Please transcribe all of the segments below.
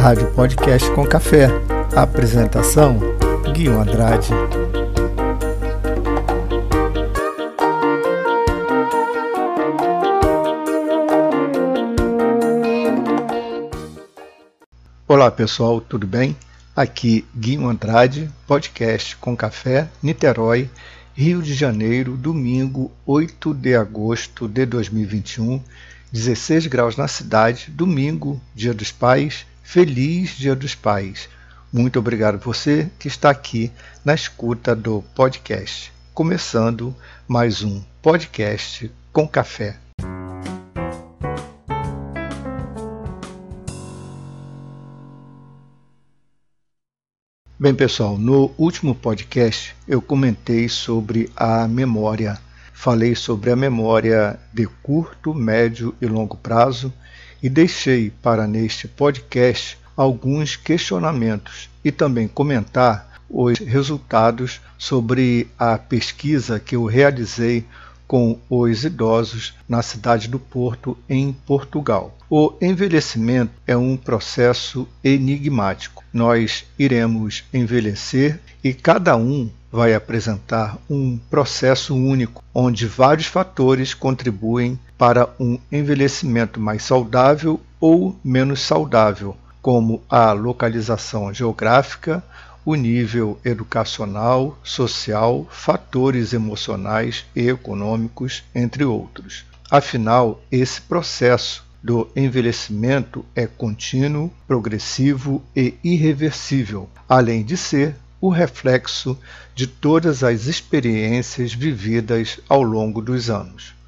Rádio Podcast com Café. Apresentação: Guilherme Andrade. Olá pessoal, tudo bem? Aqui Guilherme Andrade, podcast com café, Niterói, Rio de Janeiro, domingo 8 de agosto de 2021, 16 graus na cidade, domingo, Dia dos Pais, feliz Dia dos Pais. Muito obrigado você que está aqui na escuta do podcast. Começando mais um podcast com café. Bem, pessoal, no último podcast eu comentei sobre a memória. Falei sobre a memória de curto, médio e longo prazo e deixei para neste podcast alguns questionamentos e também comentar os resultados sobre a pesquisa que eu realizei com os idosos na cidade do Porto, em Portugal. O envelhecimento é um processo enigmático. Nós iremos envelhecer e cada um vai apresentar um processo único, onde vários fatores contribuem para um envelhecimento mais saudável ou menos saudável, como a localização geográfica, o nível educacional, social, fatores emocionais e econômicos, entre outros. Afinal, esse processo do envelhecimento é contínuo, progressivo e irreversível, além de ser o reflexo de todas as experiências vividas ao longo dos anos.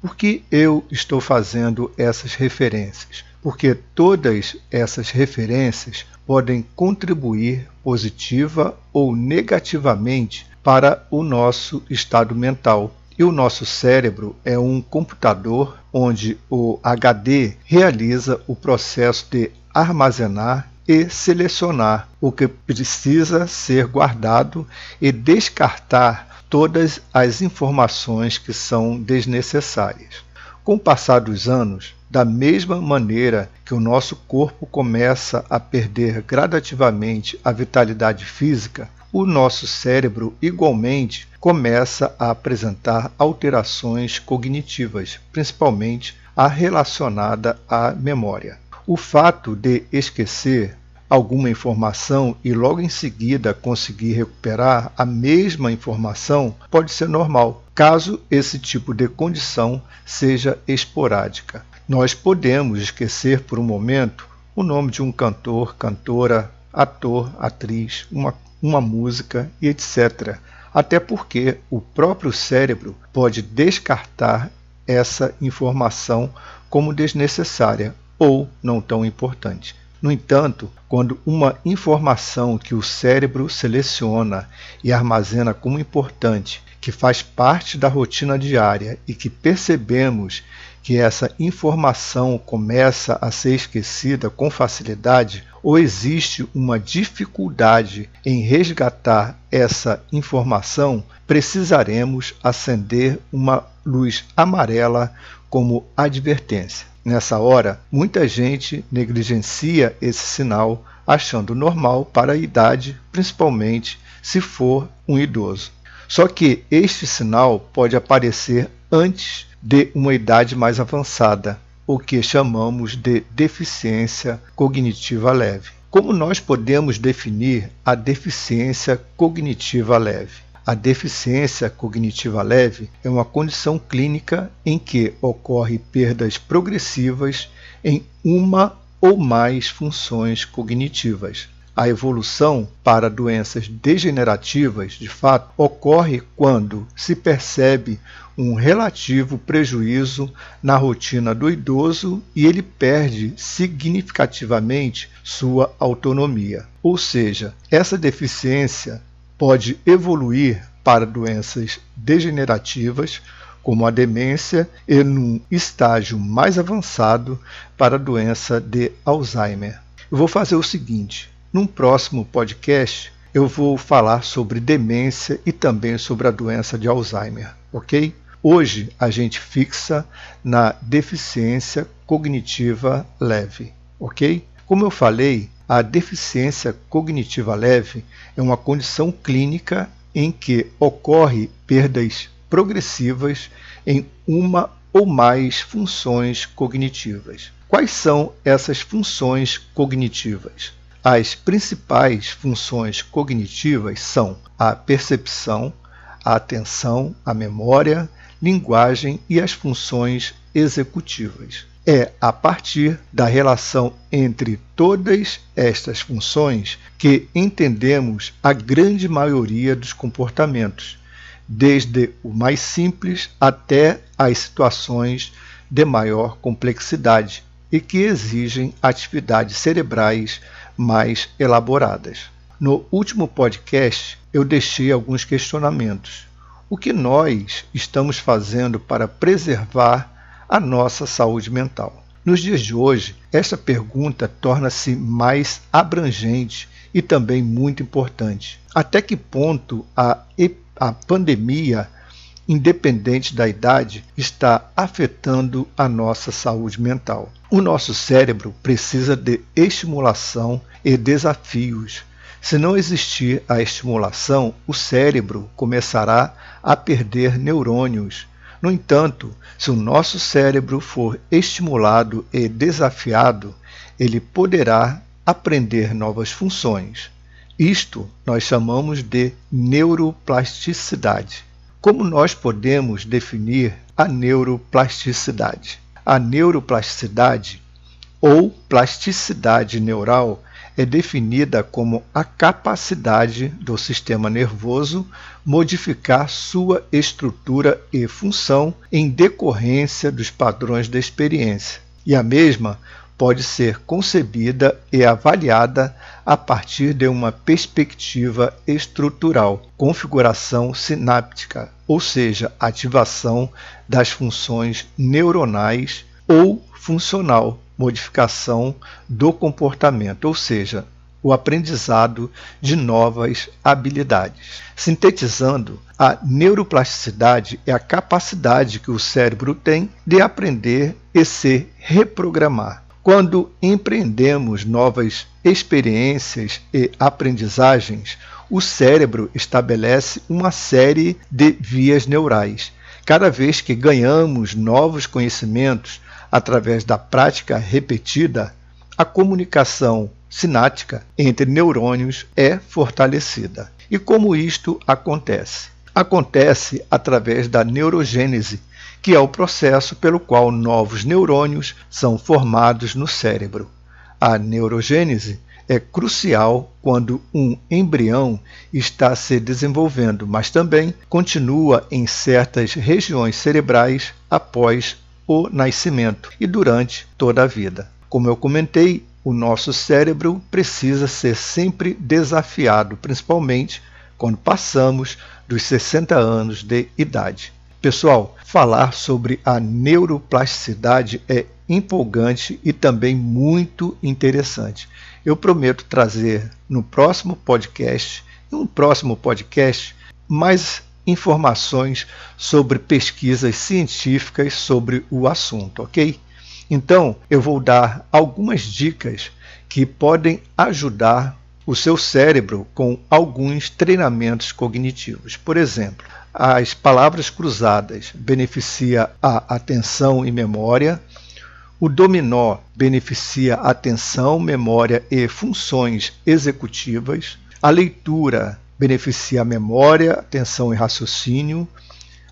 Por que eu estou fazendo essas referências? Porque todas essas referências podem contribuir positiva ou negativamente para o nosso estado mental. E o nosso cérebro é um computador onde o HD realiza o processo de armazenar e selecionar o que precisa ser guardado e descartar todas as informações que são desnecessárias. Com o passar dos anos, da mesma maneira que o nosso corpo começa a perder gradativamente a vitalidade física, o nosso cérebro igualmente começa a apresentar alterações cognitivas, principalmente a relacionada à memória. O fato de esquecer alguma informação e logo em seguida conseguir recuperar a mesma informação pode ser normal, caso esse tipo de condição seja esporádica. Nós podemos esquecer por um momento o nome de um cantor, cantora, ator, atriz, uma, uma música e etc. Até porque o próprio cérebro pode descartar essa informação como desnecessária ou não tão importante. No entanto, quando uma informação que o cérebro seleciona e armazena como importante, que faz parte da rotina diária e que percebemos que essa informação começa a ser esquecida com facilidade, ou existe uma dificuldade em resgatar essa informação, precisaremos acender uma luz amarela como advertência. Nessa hora, muita gente negligencia esse sinal, achando normal para a idade, principalmente se for um idoso. Só que este sinal pode aparecer antes de uma idade mais avançada, o que chamamos de deficiência cognitiva leve. Como nós podemos definir a deficiência cognitiva leve? A deficiência cognitiva leve é uma condição clínica em que ocorre perdas progressivas em uma ou mais funções cognitivas. A evolução para doenças degenerativas, de fato, ocorre quando se percebe um relativo prejuízo na rotina do idoso e ele perde significativamente sua autonomia. Ou seja, essa deficiência pode evoluir para doenças degenerativas, como a demência, e num estágio mais avançado para a doença de Alzheimer. Eu vou fazer o seguinte: num próximo podcast eu vou falar sobre demência e também sobre a doença de Alzheimer, ok? Hoje a gente fixa na deficiência cognitiva leve, ok? Como eu falei, a deficiência cognitiva leve é uma condição clínica em que ocorre perdas progressivas em uma ou mais funções cognitivas. Quais são essas funções cognitivas? As principais funções cognitivas são a percepção, a atenção, a memória, linguagem e as funções executivas. É a partir da relação entre todas estas funções que entendemos a grande maioria dos comportamentos, desde o mais simples até as situações de maior complexidade e que exigem atividades cerebrais mais elaboradas. No último podcast, eu deixei alguns questionamentos. O que nós estamos fazendo para preservar a nossa saúde mental? Nos dias de hoje, essa pergunta torna-se mais abrangente e também muito importante. Até que ponto a, a pandemia, independente da idade, está afetando a nossa saúde mental? O nosso cérebro precisa de estimulação e desafios se não existir a estimulação, o cérebro começará a perder neurônios. No entanto, se o nosso cérebro for estimulado e desafiado, ele poderá aprender novas funções. Isto nós chamamos de neuroplasticidade. Como nós podemos definir a neuroplasticidade? A neuroplasticidade ou plasticidade neural é definida como a capacidade do sistema nervoso modificar sua estrutura e função em decorrência dos padrões da experiência, e a mesma pode ser concebida e avaliada a partir de uma perspectiva estrutural, configuração sináptica, ou seja, ativação das funções neuronais ou funcional modificação do comportamento, ou seja, o aprendizado de novas habilidades. Sintetizando, a neuroplasticidade é a capacidade que o cérebro tem de aprender e se reprogramar. Quando empreendemos novas experiências e aprendizagens, o cérebro estabelece uma série de vias neurais. Cada vez que ganhamos novos conhecimentos, através da prática repetida, a comunicação sináptica entre neurônios é fortalecida. E como isto acontece? Acontece através da neurogênese, que é o processo pelo qual novos neurônios são formados no cérebro. A neurogênese é crucial quando um embrião está se desenvolvendo, mas também continua em certas regiões cerebrais após o nascimento e durante toda a vida. Como eu comentei, o nosso cérebro precisa ser sempre desafiado, principalmente quando passamos dos 60 anos de idade. Pessoal, falar sobre a neuroplasticidade é empolgante e também muito interessante. Eu prometo trazer no próximo podcast, em um próximo podcast, mais informações sobre pesquisas científicas sobre o assunto, ok? Então, eu vou dar algumas dicas que podem ajudar o seu cérebro com alguns treinamentos cognitivos. Por exemplo, as palavras cruzadas beneficia a atenção e memória. O dominó beneficia atenção, memória e funções executivas. A leitura beneficia a memória, atenção e raciocínio.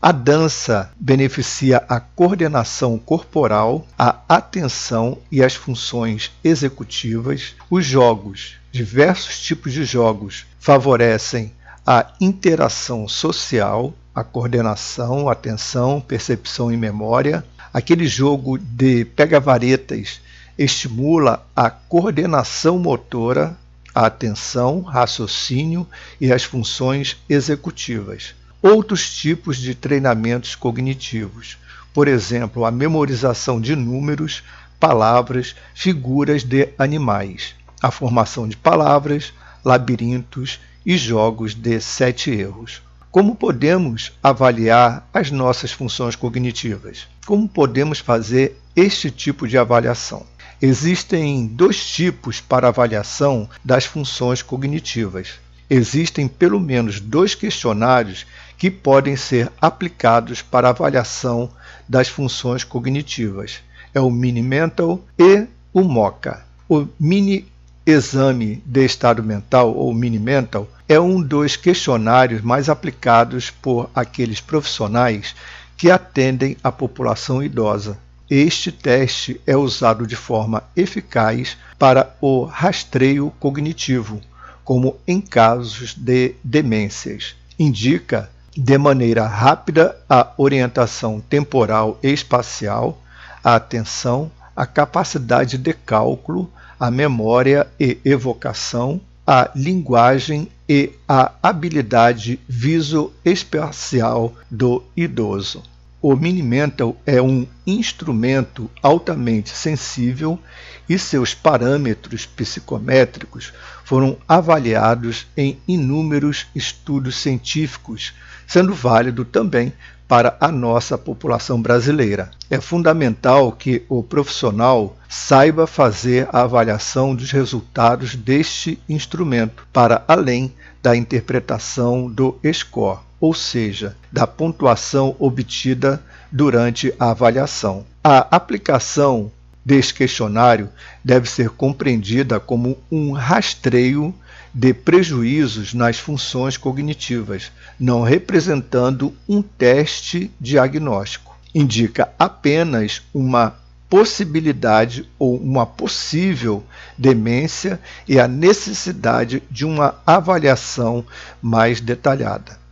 A dança beneficia a coordenação corporal, a atenção e as funções executivas. Os jogos, diversos tipos de jogos, favorecem a interação social, a coordenação, atenção, percepção e memória. Aquele jogo de pega-varetas estimula a coordenação motora, a atenção, raciocínio e as funções executivas. Outros tipos de treinamentos cognitivos, por exemplo, a memorização de números, palavras, figuras de animais, a formação de palavras, labirintos e jogos de sete erros. Como podemos avaliar as nossas funções cognitivas? Como podemos fazer este tipo de avaliação? Existem dois tipos para avaliação das funções cognitivas. Existem pelo menos dois questionários que podem ser aplicados para avaliação das funções cognitivas. É o Mini Mental e o MOCA. O Mini Exame de Estado Mental, ou Mini Mental, é um dos questionários mais aplicados por aqueles profissionais que atendem a população idosa. Este teste é usado de forma eficaz para o rastreio cognitivo, como em casos de demências. Indica de maneira rápida a orientação temporal e espacial, a atenção, a capacidade de cálculo, a memória e evocação, a linguagem e a habilidade visoespacial do idoso. O Minimental é um instrumento altamente sensível e seus parâmetros psicométricos foram avaliados em inúmeros estudos científicos, sendo válido também para a nossa população brasileira. É fundamental que o profissional saiba fazer a avaliação dos resultados deste instrumento, para além da interpretação do score ou seja, da pontuação obtida durante a avaliação. A aplicação deste questionário deve ser compreendida como um rastreio de prejuízos nas funções cognitivas, não representando um teste diagnóstico. Indica apenas uma possibilidade ou uma possível demência e a necessidade de uma avaliação mais detalhada.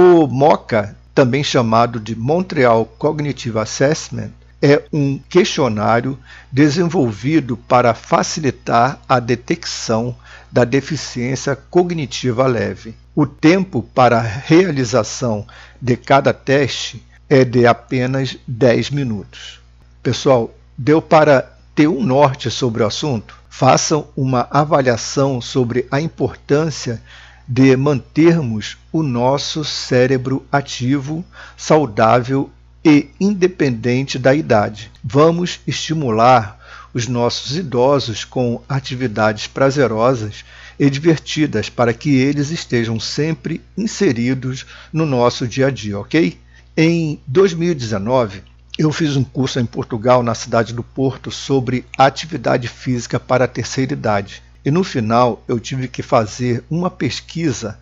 O MOCA, também chamado de Montreal Cognitive Assessment, é um questionário desenvolvido para facilitar a detecção da deficiência cognitiva leve. O tempo para a realização de cada teste é de apenas 10 minutos. Pessoal, deu para ter um norte sobre o assunto? Façam uma avaliação sobre a importância de mantermos o nosso cérebro ativo, saudável e independente da idade. Vamos estimular os nossos idosos com atividades prazerosas e divertidas para que eles estejam sempre inseridos no nosso dia a dia, ok? Em 2019, eu fiz um curso em Portugal, na cidade do Porto, sobre atividade física para a terceira idade. E no final eu tive que fazer uma pesquisa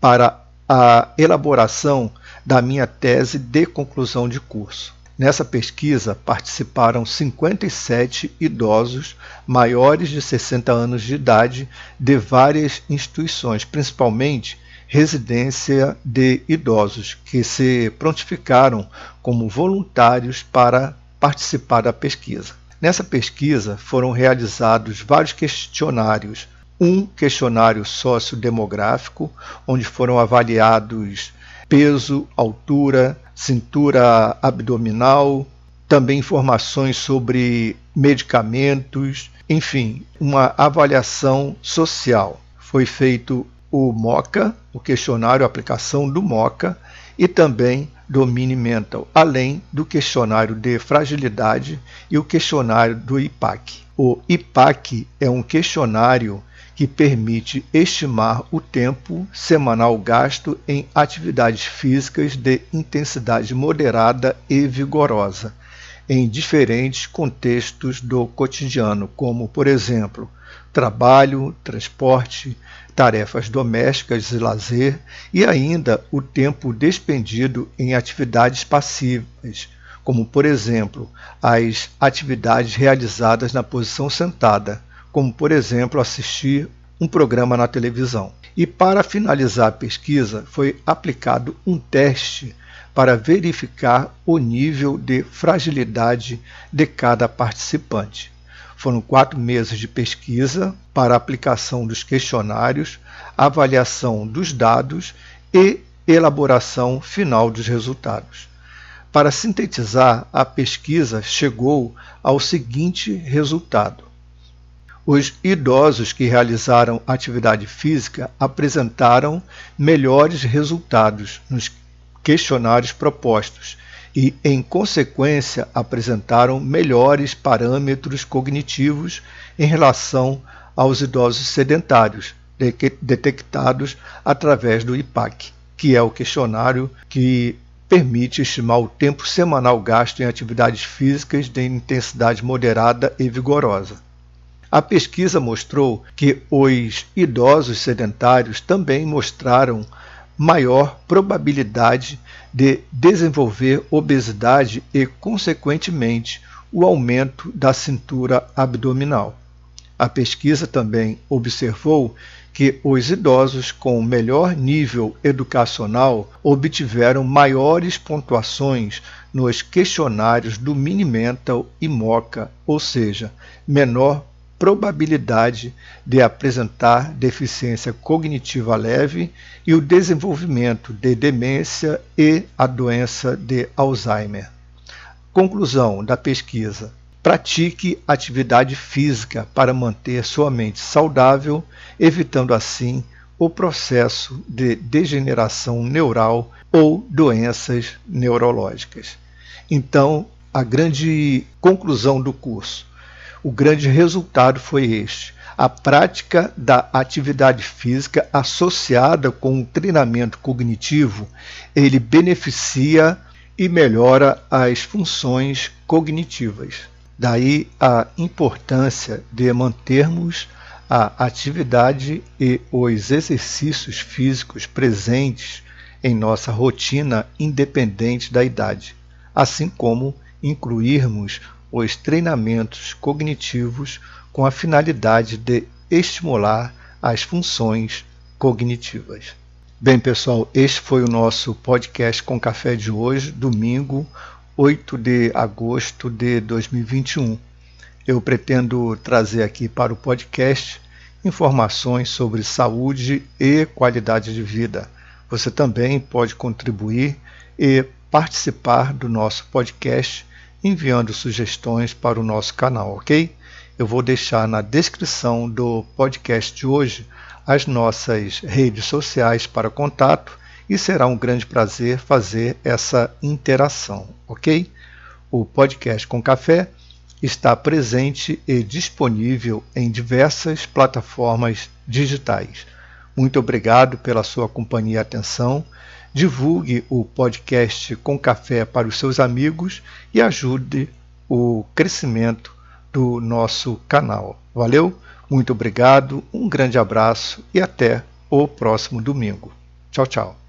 para a elaboração da minha tese de conclusão de curso. Nessa pesquisa participaram 57 idosos maiores de 60 anos de idade de várias instituições, principalmente residência de idosos, que se prontificaram como voluntários para participar da pesquisa. Nessa pesquisa foram realizados vários questionários. Um questionário sociodemográfico, onde foram avaliados peso, altura, cintura abdominal, também informações sobre medicamentos, enfim, uma avaliação social. Foi feito o MOCA, o questionário, aplicação do MOCA, e também do Mini Mental, além do questionário de fragilidade e o questionário do IPAC. O IPAC é um questionário que permite estimar o tempo semanal gasto em atividades físicas de intensidade moderada e vigorosa, em diferentes contextos do cotidiano, como, por exemplo, trabalho, transporte, tarefas domésticas e lazer, e ainda o tempo despendido em atividades passivas, como, por exemplo, as atividades realizadas na posição sentada, como, por exemplo, assistir um programa na televisão. E para finalizar a pesquisa, foi aplicado um teste para verificar o nível de fragilidade de cada participante. Foram quatro meses de pesquisa para aplicação dos questionários, avaliação dos dados e elaboração final dos resultados. Para sintetizar, a pesquisa chegou ao seguinte resultado: os idosos que realizaram atividade física apresentaram melhores resultados nos questionários propostos e, em consequência, apresentaram melhores parâmetros cognitivos em relação aos idosos sedentários, detectados através do IPAC, que é o questionário que permite estimar o tempo semanal gasto em atividades físicas de intensidade moderada e vigorosa. A pesquisa mostrou que os idosos sedentários também mostraram maior probabilidade de desenvolver obesidade e, consequentemente, o aumento da cintura abdominal. A pesquisa também observou que os idosos com melhor nível educacional obtiveram maiores pontuações nos questionários do Minimental e MOCA, ou seja, menor probabilidade de apresentar deficiência cognitiva leve e o desenvolvimento de demência e a doença de Alzheimer. Conclusão da pesquisa: pratique atividade física para manter sua mente saudável, evitando assim o processo de degeneração neural ou doenças neurológicas. Então, a grande conclusão do curso o grande resultado foi este: a prática da atividade física associada com o treinamento cognitivo, ele beneficia e melhora as funções cognitivas. Daí a importância de mantermos a atividade e os exercícios físicos presentes em nossa rotina independente da idade, assim como incluirmos os treinamentos cognitivos com a finalidade de estimular as funções cognitivas. Bem, pessoal, este foi o nosso podcast com café de hoje, domingo, 8 de agosto de 2021. Eu pretendo trazer aqui para o podcast informações sobre saúde e qualidade de vida. Você também pode contribuir e participar do nosso podcast enviando sugestões para o nosso canal, ok? Eu vou deixar na descrição do podcast de hoje as nossas redes sociais para contato e será um grande prazer fazer essa interação, ok? O podcast com café está presente e disponível em diversas plataformas digitais. Muito obrigado pela sua companhia e atenção divulgue o podcast com café para os seus amigos e ajude o crescimento do nosso canal. Valeu? Muito obrigado, um grande abraço e até o próximo domingo. Tchau, tchau.